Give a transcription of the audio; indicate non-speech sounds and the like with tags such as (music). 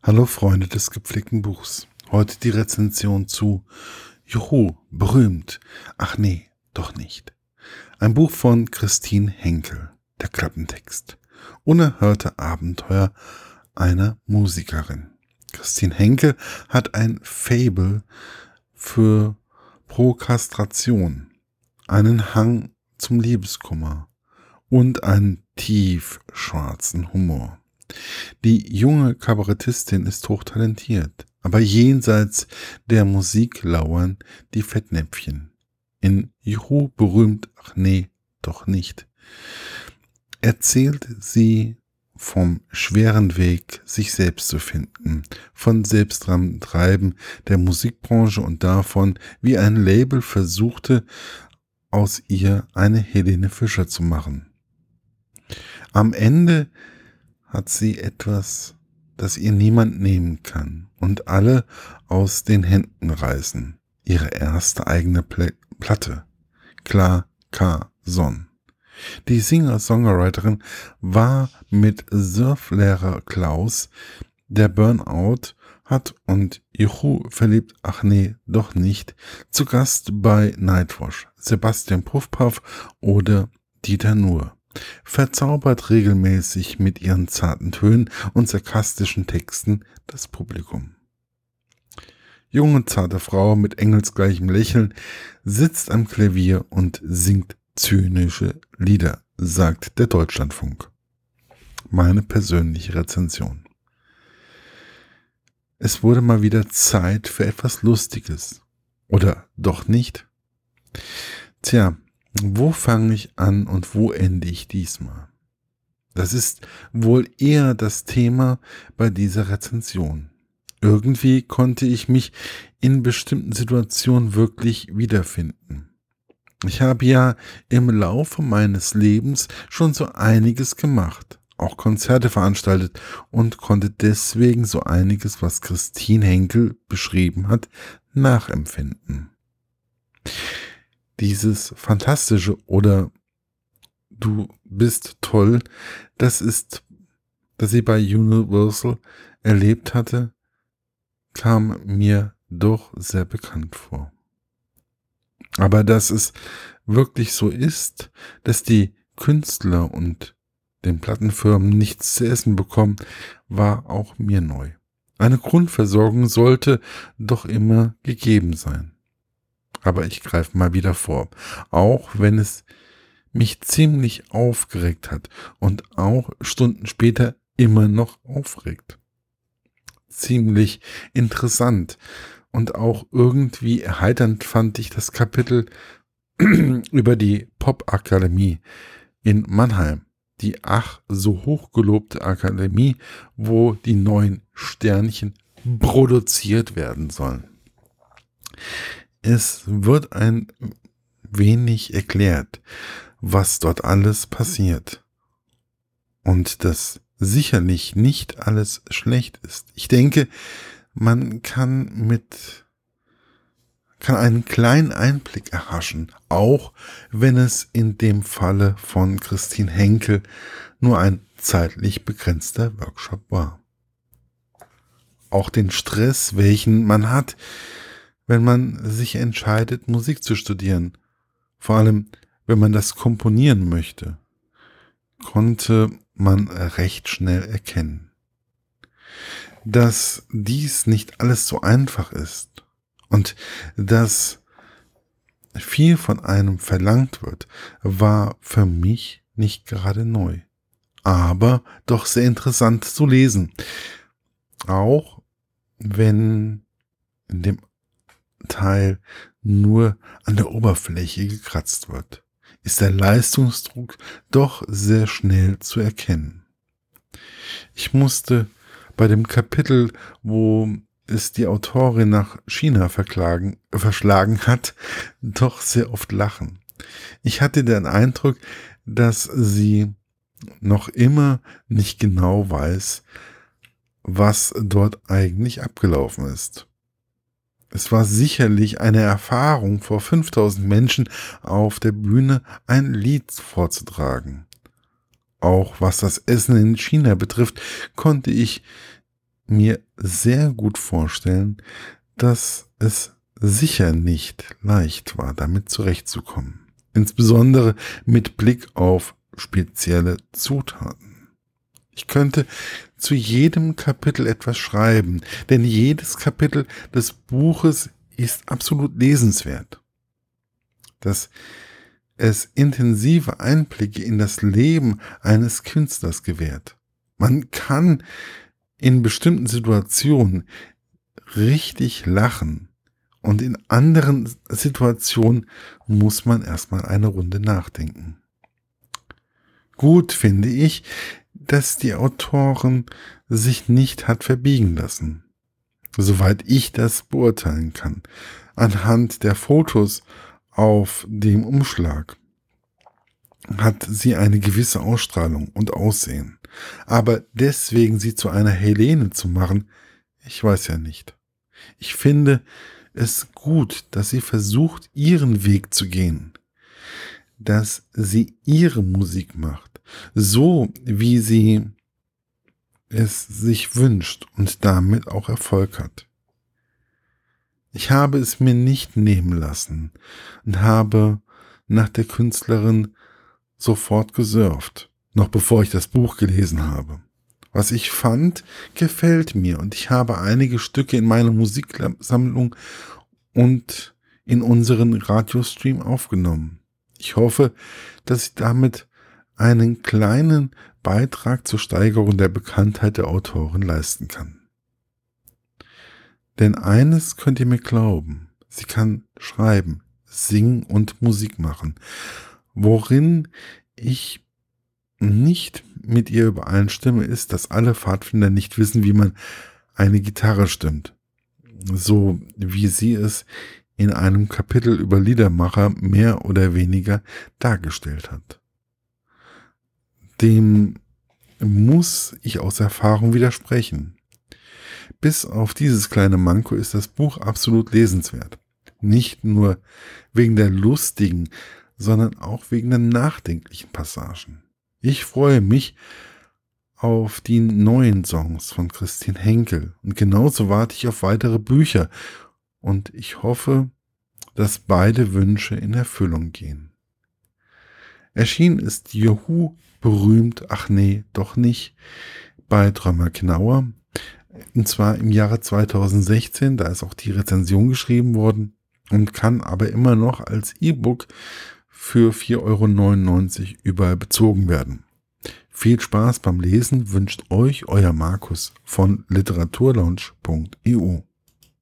Hallo Freunde des gepflegten Buchs. Heute die Rezension zu Juhu, berühmt. Ach nee, doch nicht. Ein Buch von Christine Henkel, der Klappentext. Unerhörte Abenteuer einer Musikerin. Christine Henkel hat ein Fable für Prokastration, einen Hang zum Liebeskummer und einen tief schwarzen Humor. Die junge Kabarettistin ist hochtalentiert, aber jenseits der Musik lauern die Fettnäpfchen. In Juhu berühmt, ach nee, doch nicht, erzählt sie vom schweren Weg, sich selbst zu finden, von Selbsttreiben der Musikbranche und davon, wie ein Label versuchte, aus ihr eine Helene Fischer zu machen. Am Ende hat sie etwas, das ihr niemand nehmen kann und alle aus den Händen reißen. Ihre erste eigene Pl Platte. Klar K. Son. Die Singer-Songwriterin war mit Surflehrer Klaus, der Burnout hat und Juhu verliebt, ach nee, doch nicht, zu Gast bei Nightwash, Sebastian Puffpaff oder Dieter Nuhr verzaubert regelmäßig mit ihren zarten Tönen und sarkastischen Texten das Publikum. Junge, zarte Frau mit engelsgleichem Lächeln sitzt am Klavier und singt zynische Lieder, sagt der Deutschlandfunk. Meine persönliche Rezension. Es wurde mal wieder Zeit für etwas Lustiges. Oder doch nicht? Tja, wo fange ich an und wo ende ich diesmal? Das ist wohl eher das Thema bei dieser Rezension. Irgendwie konnte ich mich in bestimmten Situationen wirklich wiederfinden. Ich habe ja im Laufe meines Lebens schon so einiges gemacht, auch Konzerte veranstaltet und konnte deswegen so einiges, was Christine Henkel beschrieben hat, nachempfinden dieses Fantastische oder du bist toll, das ist, dass sie bei Universal erlebt hatte, kam mir doch sehr bekannt vor. Aber dass es wirklich so ist, dass die Künstler und den Plattenfirmen nichts zu essen bekommen, war auch mir neu. Eine Grundversorgung sollte doch immer gegeben sein. Aber ich greife mal wieder vor. Auch wenn es mich ziemlich aufgeregt hat und auch Stunden später immer noch aufregt. Ziemlich interessant und auch irgendwie erheiternd fand ich das Kapitel (clears throat) über die Popakademie in Mannheim. Die ach so hochgelobte Akademie, wo die neuen Sternchen produziert werden sollen. Es wird ein wenig erklärt, was dort alles passiert. Und dass sicherlich nicht alles schlecht ist. Ich denke, man kann mit kann einen kleinen Einblick erhaschen, auch wenn es in dem Falle von Christine Henkel nur ein zeitlich begrenzter Workshop war. Auch den Stress, welchen man hat, wenn man sich entscheidet, Musik zu studieren. Vor allem, wenn man das komponieren möchte, konnte man recht schnell erkennen. Dass dies nicht alles so einfach ist und dass viel von einem verlangt wird, war für mich nicht gerade neu, aber doch sehr interessant zu lesen. Auch wenn in dem Teil nur an der Oberfläche gekratzt wird, ist der Leistungsdruck doch sehr schnell zu erkennen. Ich musste bei dem Kapitel, wo es die Autorin nach China verschlagen hat, doch sehr oft lachen. Ich hatte den Eindruck, dass sie noch immer nicht genau weiß, was dort eigentlich abgelaufen ist. Es war sicherlich eine Erfahrung, vor 5000 Menschen auf der Bühne ein Lied vorzutragen. Auch was das Essen in China betrifft, konnte ich mir sehr gut vorstellen, dass es sicher nicht leicht war, damit zurechtzukommen. Insbesondere mit Blick auf spezielle Zutaten. Ich könnte zu jedem Kapitel etwas schreiben, denn jedes Kapitel des Buches ist absolut lesenswert. Dass es intensive Einblicke in das Leben eines Künstlers gewährt. Man kann in bestimmten Situationen richtig lachen und in anderen Situationen muss man erstmal eine Runde nachdenken. Gut finde ich, dass die Autorin sich nicht hat verbiegen lassen. Soweit ich das beurteilen kann. Anhand der Fotos auf dem Umschlag hat sie eine gewisse Ausstrahlung und Aussehen. Aber deswegen sie zu einer Helene zu machen, ich weiß ja nicht. Ich finde es gut, dass sie versucht, ihren Weg zu gehen. Dass sie ihre Musik macht. So wie sie es sich wünscht und damit auch Erfolg hat. Ich habe es mir nicht nehmen lassen und habe nach der Künstlerin sofort gesurft, noch bevor ich das Buch gelesen habe. Was ich fand, gefällt mir und ich habe einige Stücke in meiner Musiksammlung und in unseren Radiostream aufgenommen. Ich hoffe, dass ich damit einen kleinen Beitrag zur Steigerung der Bekanntheit der Autorin leisten kann. Denn eines könnt ihr mir glauben, sie kann schreiben, singen und Musik machen worin ich nicht mit ihr übereinstimme, ist, dass alle Pfadfinder nicht wissen, wie man eine Gitarre stimmt. So wie sie es in einem Kapitel über Liedermacher mehr oder weniger dargestellt hat. Dem muss ich aus Erfahrung widersprechen. Bis auf dieses kleine Manko ist das Buch absolut lesenswert. Nicht nur wegen der lustigen, sondern auch wegen der nachdenklichen Passagen. Ich freue mich auf die neuen Songs von Christine Henkel und genauso warte ich auf weitere Bücher und ich hoffe, dass beide Wünsche in Erfüllung gehen. Erschienen ist Juhu berühmt, ach nee, doch nicht, bei Drömer Knauer. Und zwar im Jahre 2016, da ist auch die Rezension geschrieben worden und kann aber immer noch als E-Book für 4,99 Euro überall bezogen werden. Viel Spaß beim Lesen wünscht euch euer Markus von literaturlaunch.eu.